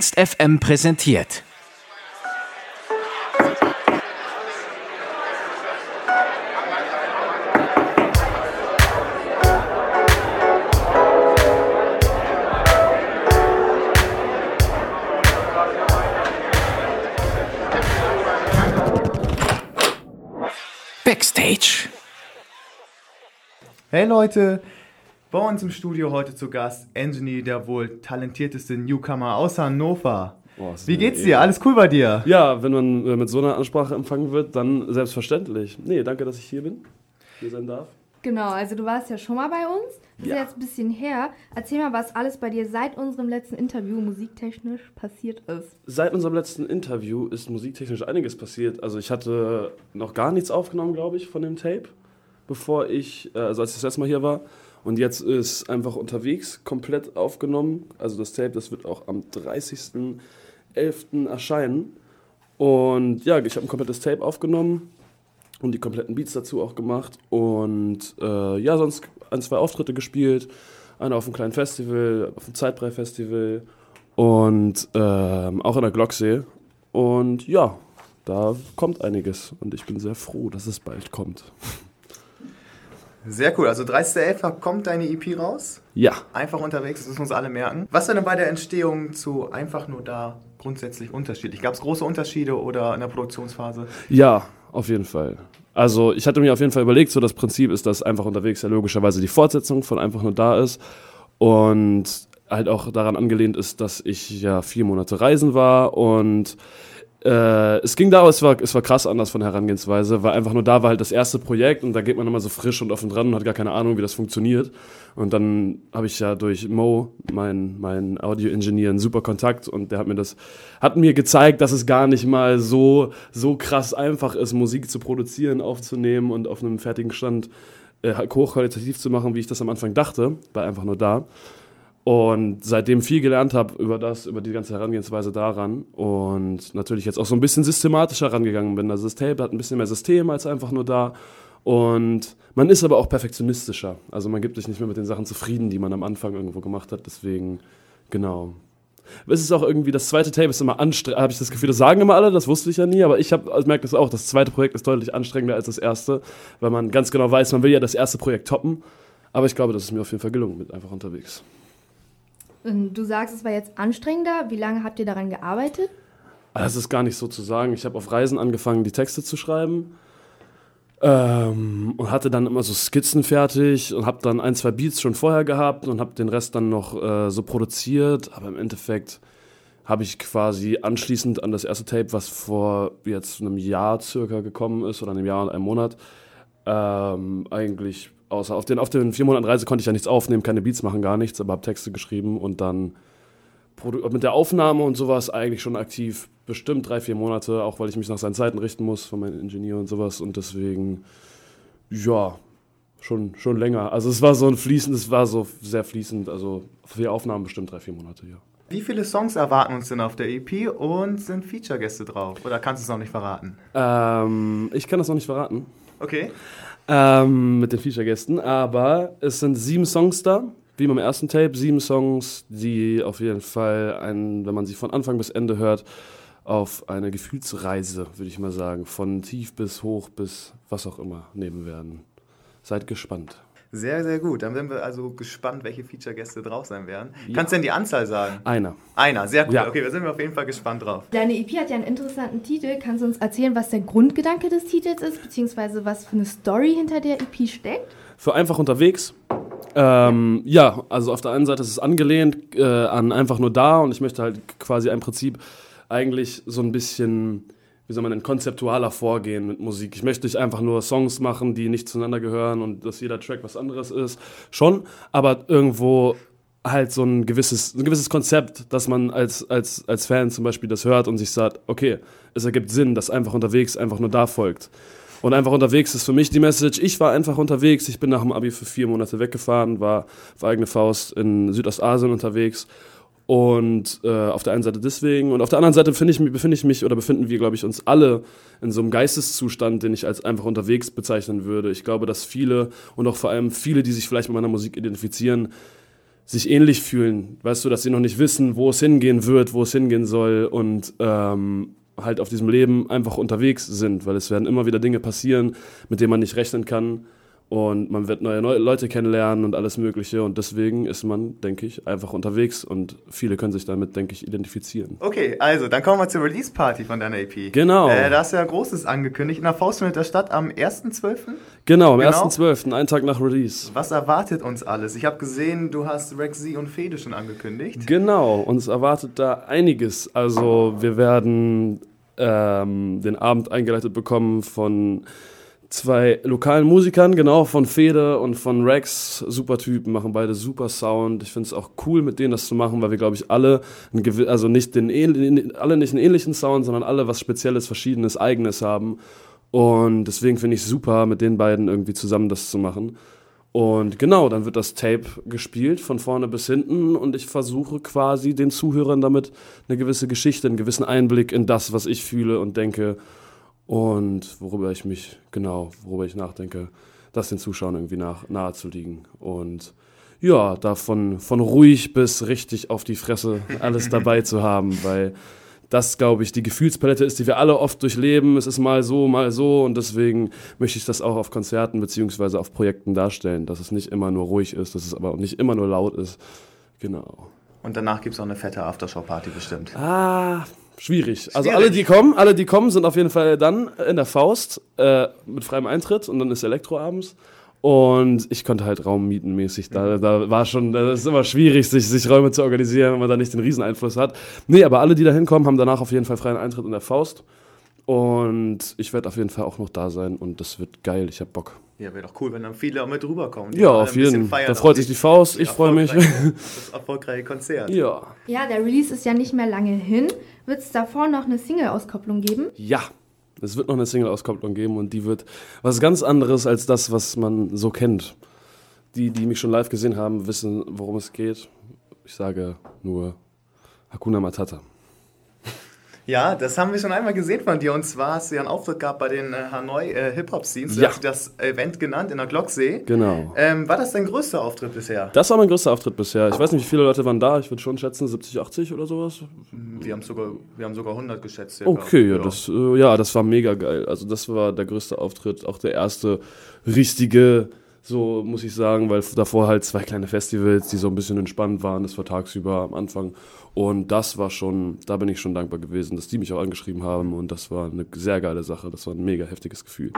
Ernst FM präsentiert. Backstage. Hey Leute, bei uns im Studio heute zu Gast Anthony, der wohl talentierteste Newcomer aus Hannover. Boah, Wie geht's eh- dir? Alles cool bei dir? Ja, wenn man äh, mit so einer Ansprache empfangen wird, dann selbstverständlich. Nee, danke, dass ich hier bin, hier sein darf. Genau, also du warst ja schon mal bei uns. Das Ja. ist jetzt ein bisschen her. Erzähl mal, was alles bei dir seit unserem letzten Interview musiktechnisch passiert ist. Seit unserem letzten Interview ist musiktechnisch einiges passiert. Also ich hatte noch gar nichts aufgenommen, glaube ich, von dem Tape, bevor ich, äh, also als ich das letzte Mal hier war. Und jetzt ist einfach unterwegs komplett aufgenommen. Also das Tape, das wird auch am 30.11. erscheinen. Und ja, ich habe ein komplettes Tape aufgenommen und die kompletten Beats dazu auch gemacht. Und äh, ja, sonst ein, zwei Auftritte gespielt. Einer auf einem kleinen Festival, auf dem Zeitbrei-Festival und ähm, auch in der Glocksee. Und ja, da kommt einiges und ich bin sehr froh, dass es bald kommt. Sehr cool. Also 30.11. kommt deine EP raus. Ja, Einfach unterwegs, das müssen wir uns alle merken. Was war denn bei der Entstehung zu einfach nur da grundsätzlich unterschiedlich? Gab es große Unterschiede oder in der Produktionsphase? ja, auf jeden Fall. Also ich hatte mir auf jeden Fall überlegt, so das Prinzip ist, dass einfach unterwegs ja logischerweise die Fortsetzung von einfach nur da ist und halt auch daran angelehnt ist, dass ich ja vier Monate reisen war und äh, es ging da, aber es war, es war krass anders von Herangehensweise, weil einfach nur da war halt das erste Projekt und da geht man immer so frisch und offen dran und hat gar keine Ahnung, wie das funktioniert. Und dann habe ich ja durch Mo, mein, mein Audio-Ingenieur, einen super Kontakt und der hat mir das, hat mir gezeigt, dass es gar nicht mal so, so krass einfach ist, Musik zu produzieren, aufzunehmen und auf einem fertigen Stand äh, hochqualitativ zu machen, wie ich das am Anfang dachte, war einfach nur da. Und seitdem viel gelernt habe über das, über die ganze Herangehensweise daran und natürlich jetzt auch so ein bisschen systematischer rangegangen bin. Also das Tape hat ein bisschen mehr System als einfach nur da. Und man ist aber auch perfektionistischer. Also man gibt sich nicht mehr mit den Sachen zufrieden, die man am Anfang irgendwo gemacht hat. Deswegen, genau. Es ist auch irgendwie, das zweite Tape ist immer anstrengend, habe ich das Gefühl, das sagen immer alle, das wusste ich ja nie, aber ich also merke das auch, das zweite Projekt ist deutlich anstrengender als das erste, weil man ganz genau weiß, man will ja das erste Projekt toppen. Aber ich glaube, das ist mir auf jeden Fall gelungen mit einfach unterwegs. Du sagst, es war jetzt anstrengender. Wie lange habt ihr daran gearbeitet? Das ist gar nicht so zu sagen. Ich habe auf Reisen angefangen, die Texte zu schreiben. Ähm, und hatte dann immer so Skizzen fertig und habe dann ein, zwei Beats schon vorher gehabt und habe den Rest dann noch äh, so produziert. Aber im Endeffekt habe ich quasi anschließend an das erste Tape, was vor jetzt einem Jahr circa gekommen ist oder einem Jahr und einem Monat, ähm, eigentlich außer auf den, auf den vier Monaten Reise konnte ich ja nichts aufnehmen, keine Beats machen, gar nichts, aber habe Texte geschrieben und dann mit der Aufnahme und sowas eigentlich schon aktiv, bestimmt drei, vier Monate, auch weil ich mich nach seinen Zeiten richten muss von meinem Ingenieur und sowas und deswegen, ja, schon, schon länger. Also es war so ein fließend, es war so sehr fließend, also für die Aufnahmen bestimmt drei, vier Monate, ja. Wie viele Songs erwarten uns denn auf der EP und sind Feature-Gäste drauf? Oder kannst du es noch nicht verraten? Ähm, ich kann das noch nicht verraten. Okay. Ähm, mit den Feature-Gästen, aber es sind sieben Songs da, wie beim ersten Tape, sieben Songs, die auf jeden Fall, ein, wenn man sie von Anfang bis Ende hört, auf eine Gefühlsreise, würde ich mal sagen, von tief bis hoch bis was auch immer nehmen werden. Seid gespannt. Sehr, sehr gut. Dann sind wir also gespannt, welche Feature-Gäste drauf sein werden. Kannst du denn die Anzahl sagen? Einer. Einer, sehr cool. Ja. Okay, da sind wir auf jeden Fall gespannt drauf. Deine EP hat ja einen interessanten Titel. Kannst du uns erzählen, was der Grundgedanke des Titels ist, beziehungsweise was für eine Story hinter der EP steckt? Für einfach unterwegs. Ähm, ja, also auf der einen Seite ist es angelehnt äh, an einfach nur da und ich möchte halt quasi ein Prinzip eigentlich so ein bisschen, wie soll man denn, konzeptualer vorgehen mit Musik. Ich möchte nicht einfach nur Songs machen, die nicht zueinander gehören und dass jeder Track was anderes ist. Schon, aber irgendwo halt so ein gewisses, ein gewisses Konzept, dass man als, als, als Fan zum Beispiel das hört und sich sagt, okay, es ergibt Sinn, dass einfach unterwegs einfach nur da folgt. Und einfach unterwegs ist für mich die Message, ich war einfach unterwegs, ich bin nach dem Abi für vier Monate weggefahren, war auf eigene Faust in Südostasien unterwegs und äh, auf der einen Seite deswegen und auf der anderen Seite ich, befinde ich mich oder befinden wir, glaube ich, uns alle in so einem Geisteszustand, den ich als einfach unterwegs bezeichnen würde. Ich glaube, dass viele und auch vor allem viele, die sich vielleicht mit meiner Musik identifizieren, sich ähnlich fühlen. Weißt du, dass sie noch nicht wissen, wo es hingehen wird, wo es hingehen soll und ähm, halt auf diesem Leben einfach unterwegs sind, weil es werden immer wieder Dinge passieren, mit denen man nicht rechnen kann und man wird neue, neue Leute kennenlernen und alles Mögliche und deswegen ist man, denke ich, einfach unterwegs und viele können sich damit, denke ich, identifizieren. Okay, also dann kommen wir zur Release-Party von deiner EP. Genau. Äh, da hast du ja Großes angekündigt in der Faustfilm der Stadt am 1.12. Genau, am Genau. 1.12., einen Tag nach Release. Was erwartet uns alles? Ich habe gesehen, du hast Rexy und Fede schon angekündigt. Genau, uns erwartet da einiges. Also wir werden ähm, den Abend eingeleitet bekommen von zwei lokalen Musikern, genau, von Fede und von Rex. Super Typen, machen beide super Sound. Ich finde es auch cool, mit denen das zu machen, weil wir, glaube ich, alle, also nicht den, alle nicht einen ähnlichen Sound, sondern alle was Spezielles, Verschiedenes, Eigenes haben. Und deswegen finde ich super, mit den beiden irgendwie zusammen das zu machen. Und genau, dann wird das Tape gespielt von vorne bis hinten und ich versuche quasi den Zuhörern damit eine gewisse Geschichte, einen gewissen Einblick in das, was ich fühle und denke und worüber ich mich, genau, worüber ich nachdenke, das den Zuschauern irgendwie nach, nahe zu liegen. Und ja, davon von ruhig bis richtig auf die Fresse alles dabei zu haben, weil das, glaube ich, die Gefühlspalette ist, die wir alle oft durchleben. Es ist mal so, mal so und deswegen möchte ich das auch auf Konzerten beziehungsweise auf Projekten darstellen, dass es nicht immer nur ruhig ist, dass es aber auch nicht immer nur laut ist. Genau. Und danach gibt es auch eine fette Aftershow-Party bestimmt. Ah, schwierig. Also Schwierig. alle, die kommen, alle, die kommen, sind auf jeden Fall dann in der Faust äh, mit freiem Eintritt und dann ist Elektro abends. Und ich konnte halt Raum mieten mäßig. Da, da war schon, das ist immer schwierig, sich, sich Räume zu organisieren, wenn man da nicht den Rieseneinfluss hat. Nee, aber alle, die da hinkommen, haben danach auf jeden Fall freien Eintritt in der Faust. Und ich werde auf jeden Fall auch noch da sein und das wird geil. Ich hab Bock. Ja, wäre doch cool, wenn dann viele auch mit rüberkommen. Ja, auf jeden Fall. Da freut auch sich die Faust. Ich freue mich. Das erfolgreiche Konzert. Ja. Ja, der Release ist ja nicht mehr lange hin. Wird es davor noch eine Single-Auskopplung geben? Ja, es wird noch eine Single-Auskopplung geben und die wird was ganz anderes als das, was man so kennt. Die, die mich schon live gesehen haben, wissen, worum es geht. Ich sage nur Hakuna Matata. Ja, das haben wir schon einmal gesehen von dir. Und zwar hast du ja einen Auftritt gehabt bei den äh, Hanoi äh, Hip-Hop-Scenes. Du Ja. hast das Event genannt in der Glocksee. Genau. Ähm, war das dein größter Auftritt bisher? Das war mein größter Auftritt bisher. Ich weiß nicht, wie viele Leute waren da. Ich würde schon schätzen 70, 80 oder sowas. Wir haben sogar, wir haben sogar 100 geschätzt. circa. Okay, ja, das, äh, ja, das war mega geil. Also das war der größte Auftritt, auch der erste richtige, so muss ich sagen, weil davor halt zwei kleine Festivals, die so ein bisschen entspannt waren. Das war tagsüber am Anfang. Und das war schon, da bin ich schon dankbar gewesen, dass die mich auch angeschrieben haben. Und das war eine sehr geile Sache. Das war ein mega heftiges Gefühl.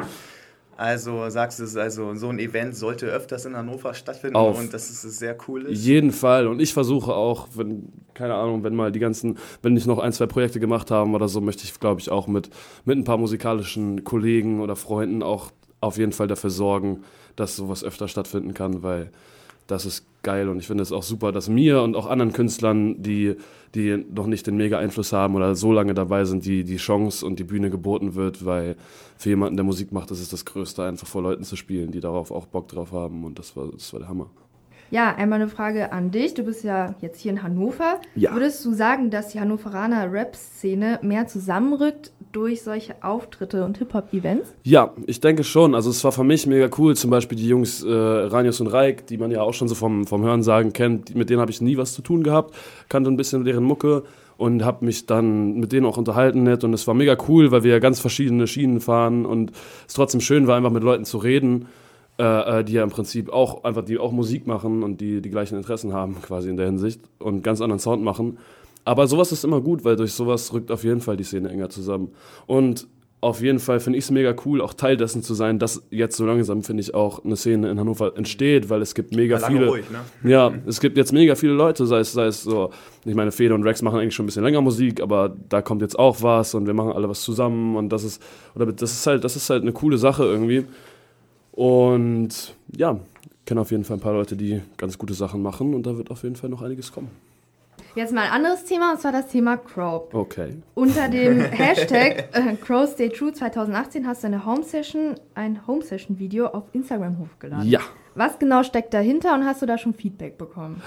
Also sagst du, es, also so ein Event sollte öfters in Hannover stattfinden Auf und dass es sehr cool ist. Jeden Fall. Und ich versuche auch, wenn, keine Ahnung, wenn mal die ganzen, wenn ich noch ein, zwei Projekte gemacht haben oder so, möchte ich, glaube ich, auch mit, mit ein paar musikalischen Kollegen oder Freunden auch auf jeden Fall dafür sorgen, dass sowas öfter stattfinden kann, weil das ist geil und ich finde es auch super, dass mir und auch anderen Künstlern, die, die noch nicht den mega Einfluss haben oder so lange dabei sind, die, die Chance und die Bühne geboten wird, weil für jemanden, der Musik macht, das ist das Größte, einfach vor Leuten zu spielen, die darauf auch Bock drauf haben und das war, das war der Hammer. Ja, einmal eine Frage an dich. Du bist ja jetzt hier in Hannover. Ja. Würdest du sagen, dass die Hannoveraner Rap-Szene mehr zusammenrückt durch solche Auftritte und Hip-Hop-Events? Ja, ich denke schon. Also es war für mich mega cool. Zum Beispiel die Jungs äh, Ranius und Reik, die man ja auch schon so vom, vom Hörensagen kennt, mit denen habe ich nie was zu tun gehabt, kannte ein bisschen deren Mucke und habe mich dann mit denen auch unterhalten nett und es war mega cool, weil wir ja ganz verschiedene Schienen fahren und es trotzdem schön war, einfach mit Leuten zu reden, äh, äh, die ja im Prinzip auch einfach, die auch Musik machen und die die gleichen Interessen haben quasi in der Hinsicht und ganz anderen Sound machen. Aber sowas ist immer gut, weil durch sowas rückt auf jeden Fall die Szene enger zusammen. Und auf jeden Fall finde ich es mega cool, auch Teil dessen zu sein, dass jetzt so langsam, finde ich, auch eine Szene in Hannover entsteht, weil es gibt mega viele. ruhig, ne? Ja, es gibt jetzt mega viele Leute, sei es, sei es so, ich meine, Fede und Rex machen eigentlich schon ein bisschen länger Musik, aber da kommt jetzt auch was und wir machen alle was zusammen und das ist, oder das ist halt, das ist halt eine coole Sache irgendwie. Und ja, ich kenne auf jeden Fall ein paar Leute, die ganz gute Sachen machen und da wird auf jeden Fall noch einiges kommen. Jetzt mal ein anderes Thema, und zwar das Thema Crow. Okay. Unter dem Hashtag äh, Crow Stay True 2018 hast du eine Home Session, ein Home Session Video auf Instagram hochgeladen. Ja. Was genau steckt dahinter und hast du da schon Feedback bekommen?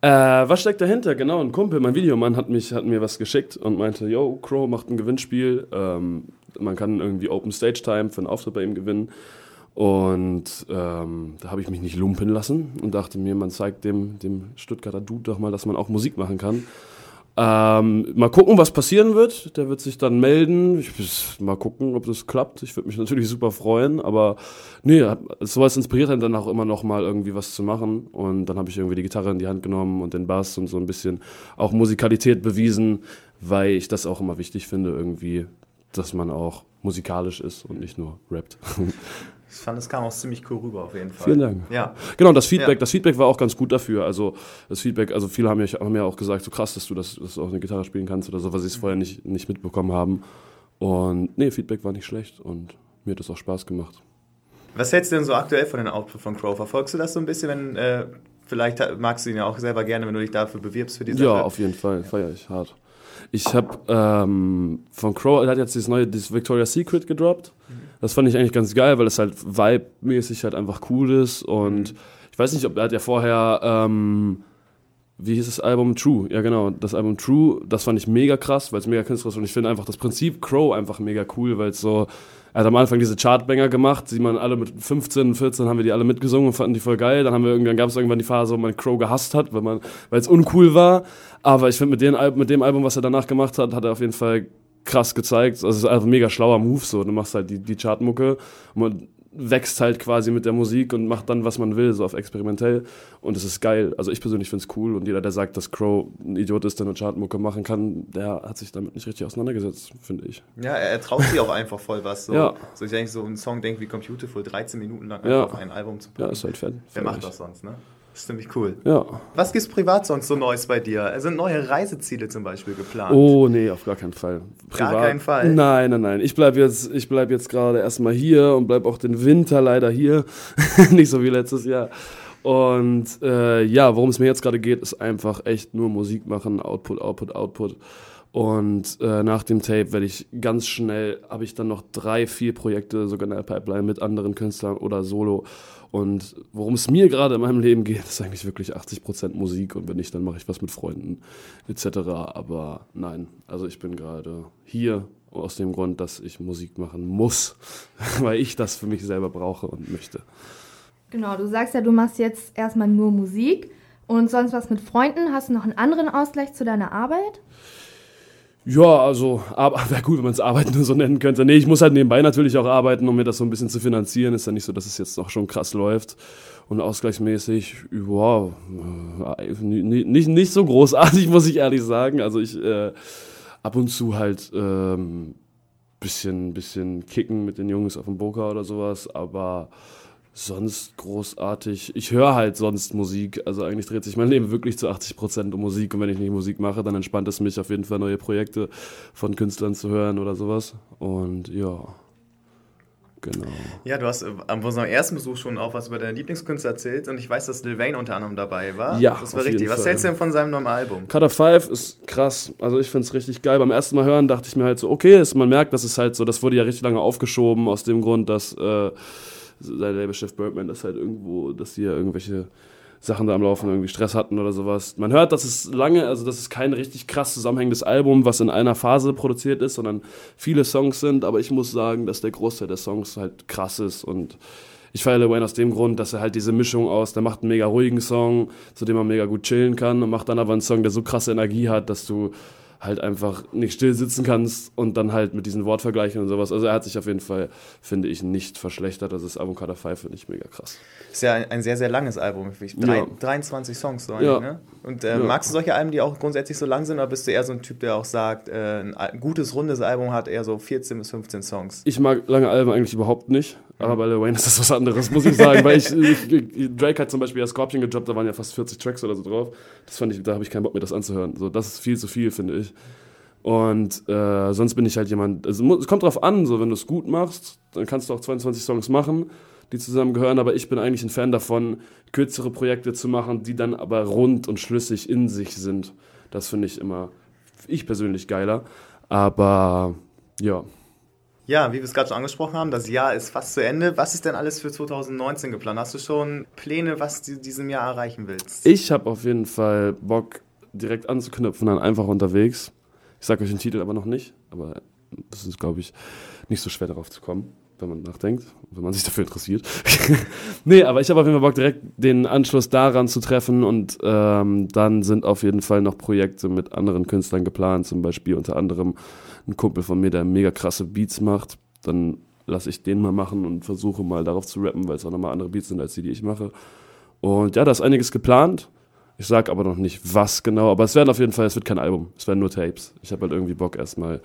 Äh, was steckt dahinter? Genau, ein Kumpel, mein Videomann, hat, mich, hat mir was geschickt und meinte, yo, Crow macht ein Gewinnspiel. Ähm, man kann irgendwie Open Stage Time für einen Auftritt bei ihm gewinnen. Und ähm, da habe ich mich nicht lumpen lassen und dachte mir, man zeigt dem, dem Stuttgarter Dude doch mal, dass man auch Musik machen kann. Ähm, mal gucken, was passieren wird. Der wird sich dann melden. Ich, mal gucken, ob das klappt. Ich würde mich natürlich super freuen, aber nee, sowas inspiriert einen dann auch immer noch mal irgendwie was zu machen. Und dann habe ich irgendwie die Gitarre in die Hand genommen und den Bass und so ein bisschen auch Musikalität bewiesen, weil ich das auch immer wichtig finde, irgendwie, dass man auch musikalisch ist und nicht nur rappt. Ich fand, es kam auch ziemlich cool rüber auf jeden Fall. Vielen Dank. Ja. Genau, das Feedback, Ja. das Feedback war auch ganz gut dafür. Also das Feedback, also viele haben ja, haben ja auch gesagt, so krass, dass du das dass du auch eine Gitarre spielen kannst oder so, was ich vorher nicht, nicht mitbekommen haben. Und nee, Feedback war nicht schlecht und mir hat das auch Spaß gemacht. Was hältst du denn so aktuell von den Output von Crow? Verfolgst du das so ein bisschen, wenn, äh, vielleicht magst du ihn ja auch selber gerne, wenn du dich dafür bewirbst für die Sache? Ja, auf jeden Fall, feiere ich hart. Ich habe ähm, von Crow, er hat jetzt dieses neue, dieses Victoria's Secret gedroppt. Das fand ich eigentlich ganz geil, weil es halt vibe-mäßig halt einfach cool ist. Und ich weiß nicht, ob er hat ja vorher, ähm, wie hieß das Album? True. Ja, genau. Das Album True, das fand ich mega krass, weil es mega künstlerisch ist. Und ich finde einfach das Prinzip Crow einfach mega cool, weil es so, er hat am Anfang diese Chartbanger gemacht, die man alle mit 15, 14 haben wir die alle mitgesungen und fanden die voll geil. Dann haben wir irgendwann gab es irgendwann die Phase, wo man Crow gehasst hat, weil man, weil es uncool war. Aber ich finde mit, den mit dem Album, was er danach gemacht hat, hat er auf jeden Fall krass gezeigt. Also es ist einfach ein mega schlauer Move so. Du machst halt die, die Chartmucke und man wächst halt quasi mit der Musik und macht dann, was man will, so auf experimentell. Und es ist geil. Also ich persönlich finde es cool und jeder, der sagt, dass Crow ein Idiot ist, der eine Chartmucke machen kann, der hat sich damit nicht richtig auseinandergesetzt, finde ich. Ja, er, er traut sich auch einfach voll was. So, Ja. so ich denke, so ein Song denkt wie Computerful, 13 Minuten lang Ja. einfach auf ein Album zu Ja, packen. ist halt fan. Wer macht das sonst, ne? Das ist ziemlich cool. Ja. Was gibt's privat sonst so Neues bei dir? Sind neue Reiseziele zum Beispiel geplant? Oh, nee, auf gar keinen Fall. Gar keinen Fall? Nein, nein, nein. Ich bleibe jetzt, ich bleib jetzt gerade erstmal hier und bleib auch den Winter leider hier. Nicht so wie letztes Jahr. Und äh, ja, worum es mir jetzt gerade geht, ist einfach echt nur Musik machen, Output, Output, Output. Und äh, nach dem Tape werde ich ganz schnell, habe ich dann noch drei, vier Projekte sogar in der Pipeline mit anderen Künstlern oder Solo. Und worum es mir gerade in meinem Leben geht, ist eigentlich wirklich 80% Musik. Und wenn nicht, dann mache ich was mit Freunden etc. Aber nein, also ich bin gerade hier aus dem Grund, dass ich Musik machen muss, weil ich das für mich selber brauche und möchte. Genau, du sagst ja, du machst jetzt erstmal nur Musik und sonst was mit Freunden. Hast du noch einen anderen Ausgleich zu deiner Arbeit? Ja, also, aber wäre gut, wenn man es Arbeiten nur so nennen könnte. Nee, ich muss halt nebenbei natürlich auch arbeiten, um mir das so ein bisschen zu finanzieren. Ist ja nicht so, dass es jetzt noch schon krass läuft. Und ausgleichsmäßig, wow, äh, nicht, nicht, nicht so großartig, muss ich ehrlich sagen. Also ich äh, ab und zu halt ähm, bisschen, bisschen kicken mit den Jungs auf dem Boker oder sowas, aber sonst großartig. Ich höre halt sonst Musik. Also eigentlich dreht sich mein Leben wirklich zu 80 Prozent um Musik. Und wenn ich nicht Musik mache, dann entspannt es mich auf jeden Fall neue Projekte von Künstlern zu hören oder sowas. Und ja, genau. Ja, du hast äh, an unserem ersten Besuch schon auch was über deine Lieblingskünstler erzählt und ich weiß, dass Lil Wayne unter anderem dabei war. Ja, das war richtig. Was hältst du denn von seinem neuen Album? Cutter 5 ist krass. Also ich finde es richtig geil. Beim ersten Mal hören dachte ich mir halt so, okay, ist, man merkt, das ist halt so, das wurde ja richtig lange aufgeschoben, aus dem Grund, dass äh, sein Labelchef Birdman das halt irgendwo, dass die ja irgendwelche Sachen da am Laufen irgendwie Stress hatten oder sowas. Man hört, dass es lange, also das ist kein richtig krass zusammenhängendes Album, was in einer Phase produziert ist, sondern viele Songs sind, aber ich muss sagen, dass der Großteil der Songs halt krass ist und ich feiere Wayne aus dem Grund, dass er halt diese Mischung aus, der macht einen mega ruhigen Song, zu dem man mega gut chillen kann und macht dann aber einen Song, der so krasse Energie hat, dass du halt einfach nicht still sitzen kannst und dann halt mit diesen Wortvergleichen und sowas. Also er hat sich auf jeden Fall, finde ich, nicht verschlechtert. Also das Album Cutter 5 finde ich mega krass. Ist ja ein, ein sehr, sehr langes Album. Drei, Ja. 23 Songs so Ja. ne? Und äh, Ja. magst du solche Alben, die auch grundsätzlich so lang sind, oder bist du eher so ein Typ, der auch sagt, äh, ein gutes, rundes Album hat eher so 14 bis 15 Songs? Ich mag lange Alben eigentlich überhaupt nicht, aber bei Lil Wayne ist das was anderes, muss ich sagen. weil ich, ich, Drake hat zum Beispiel ja Scorpion gedroppt, da waren ja fast 40 Tracks oder so drauf. Das fand ich, da habe ich keinen Bock mir das anzuhören. So, das ist viel zu viel, finde ich. Und äh, sonst bin ich halt jemand, also, es kommt drauf an, so wenn du es gut machst, dann kannst du auch 22 Songs machen, die zusammengehören, aber ich bin eigentlich ein Fan davon, kürzere Projekte zu machen, die dann aber rund und schlüssig in sich sind. Das finde ich immer, ich persönlich geiler. Aber ja. Ja, wie wir es gerade schon angesprochen haben, das Jahr ist fast zu Ende. Was ist denn alles für 2019 geplant? Hast du schon Pläne, was du diesem Jahr erreichen willst? Ich habe auf jeden Fall Bock, direkt anzuknüpfen an einfach unterwegs. Ich sage euch den Titel aber noch nicht, aber das ist, glaube ich, nicht so schwer darauf zu kommen. Wenn man nachdenkt, wenn man sich dafür interessiert. nee, aber ich habe auf jeden Fall Bock, direkt den Anschluss daran zu treffen und ähm, dann sind auf jeden Fall noch Projekte mit anderen Künstlern geplant, zum Beispiel unter anderem ein Kumpel von mir, der mega krasse Beats macht. Dann lasse ich den mal machen und versuche mal darauf zu rappen, weil es auch nochmal andere Beats sind als die, die ich mache. Und ja, da ist einiges geplant. Ich sag aber noch nicht, was genau, aber es werden auf jeden Fall, es wird kein Album, es werden nur Tapes. Ich habe halt irgendwie Bock, erstmal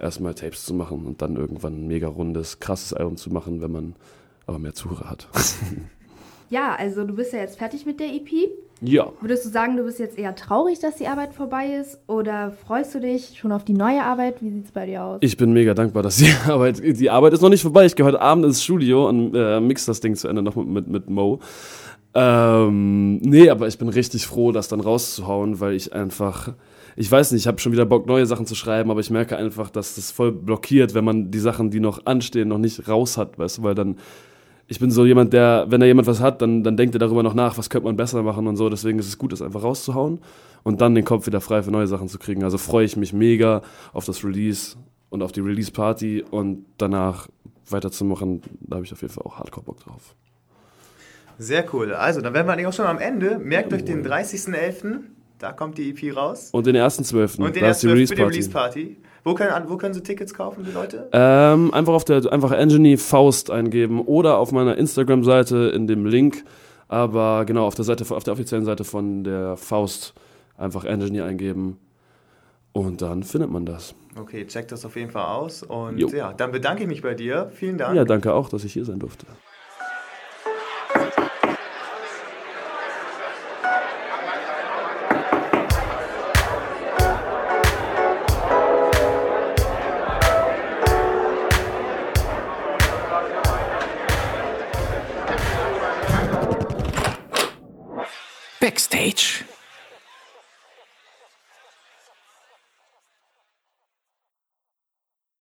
erstmal Tapes zu machen und dann irgendwann ein mega rundes, krasses Album zu machen, wenn man aber mehr Zuhörer hat. Ja, also du bist ja jetzt fertig mit der EP. ja. Würdest du sagen, du bist jetzt eher traurig, dass die Arbeit vorbei ist? Oder freust du dich schon auf die neue Arbeit? Wie sieht es bei dir aus? Ich bin mega dankbar, dass die Arbeit, die Arbeit ist noch nicht vorbei. Ich gehe heute Abend ins Studio und äh, mix das Ding zu Ende noch mit, mit, mit Mo. Ähm, nee, aber ich bin richtig froh, das dann rauszuhauen, weil ich einfach, ich weiß nicht, ich habe schon wieder Bock, neue Sachen zu schreiben, aber ich merke einfach, dass das voll blockiert, wenn man die Sachen, die noch anstehen, noch nicht raus hat, weißt du, weil dann, ich bin so jemand, der, wenn da jemand was hat, dann, dann denkt er darüber noch nach, was könnte man besser machen und so, deswegen ist es gut, das einfach rauszuhauen und dann den Kopf wieder frei für neue Sachen zu kriegen. Also freue ich mich mega auf das Release und auf die Release-Party und danach weiterzumachen, da habe ich auf jeden Fall auch Hardcore Bock drauf. Sehr cool. Also, dann wären wir eigentlich auch schon am Ende. Merkt euch den 30.11., da kommt die EP raus. Und den ersten zwölften, Und den da ist die ersten für die Release-Party. Release-Party. Wo, können- wo können sie Tickets kaufen, die Leute? Ähm, einfach auf der einfach Engine Faust eingeben oder auf meiner Instagram-Seite in dem Link. Aber genau, auf der Seite, auf der offiziellen Seite von der Faust einfach Engine eingeben. Und dann findet man das. Okay, checkt das auf jeden Fall aus. Und Jo. ja, dann bedanke ich mich bei dir. Vielen Dank. Ja, danke auch, dass ich hier sein durfte.